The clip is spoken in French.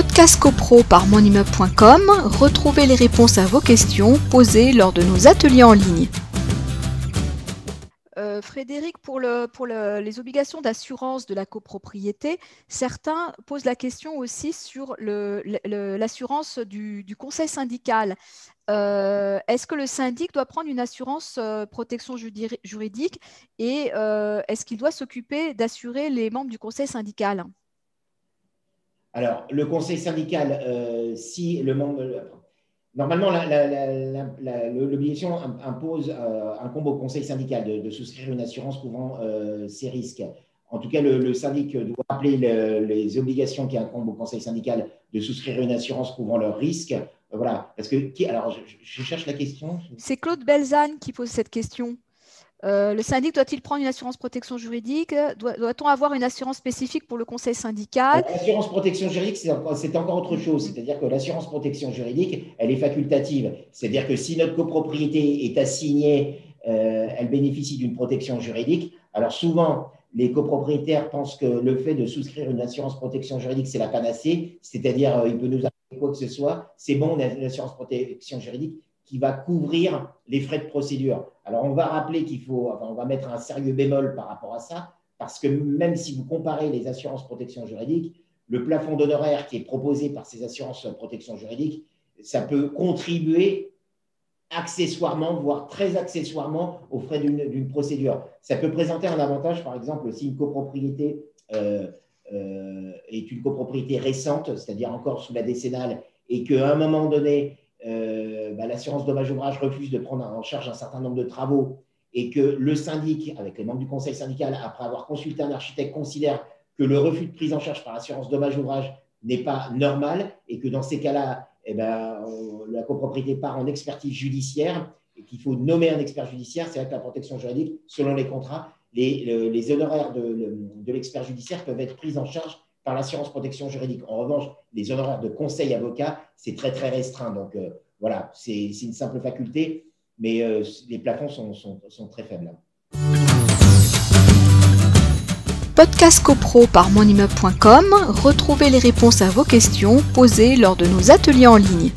Podcast CoPro par monimmeuble.com, retrouvez les réponses à vos questions posées lors de nos ateliers en ligne. Euh, Frédéric, pour, les obligations d'assurance de la copropriété, certains posent la question aussi sur l'assurance du, conseil syndical. Euh, est-ce que le syndic doit prendre une assurance euh, protection juridique et est-ce qu'il doit s'occuper d'assurer les membres du conseil syndical? Alors, le conseil syndical, euh, si le membre. Normalement, l'obligation impose euh, un combo au conseil syndical de, souscrire une assurance couvrant euh, ces risques. En tout cas, le, syndic doit rappeler les obligations qui incombent au conseil syndical de souscrire une assurance couvrant leurs risques. voilà. Parce que, qui, alors, je cherche la question. C'est Claude Belzane qui pose cette question. Euh, le syndic doit-il prendre une assurance protection juridique? Doit-on avoir une assurance spécifique pour le conseil syndical? L'assurance protection juridique, c'est encore, autre chose. C'est-à-dire que l'assurance protection juridique, elle est facultative. C'est-à-dire que si notre copropriété est assignée, euh, elle bénéficie d'une protection juridique. Alors souvent, les copropriétaires pensent que le fait de souscrire une assurance protection juridique, c'est la panacée. C'est-à-dire, euh, il peut nous arriver quoi que ce soit. C'est bon, on a une assurance protection juridique qui va couvrir les frais de procédure. Alors, on va rappeler qu'il faut, enfin, on va mettre un sérieux bémol par rapport à ça, parce que même si vous comparez les assurances protection juridique, le plafond d'honoraires qui est proposé par ces assurances protection juridique, ça peut contribuer accessoirement, voire très accessoirement, aux frais d'une procédure. Ça peut présenter un avantage, par exemple, si une copropriété euh, euh, est une copropriété récente, c'est-à-dire encore sous la décennale, et qu'à un moment donné, bah, l'assurance dommage-ouvrage refuse de prendre en charge un certain nombre de travaux et que le syndic, avec les membres du conseil syndical, après avoir consulté un architecte, considère que le refus de prise en charge par assurance dommage-ouvrage n'est pas normal et que dans ces cas-là, eh ben, la copropriété part en expertise judiciaire et qu'il faut nommer un expert judiciaire, c'est vrai que la protection juridique, selon les contrats, les, les honoraires de, de l'expert judiciaire peuvent être pris en charge par l'assurance protection juridique. En revanche, les honoraires de conseil avocat, c'est très très restreint. Donc euh, voilà, c'est une simple faculté, mais euh, les plafonds sont, sont, sont, très faibles. Podcast CoPro par monimmeuble.com, retrouvez les réponses à vos questions posées lors de nos ateliers en ligne.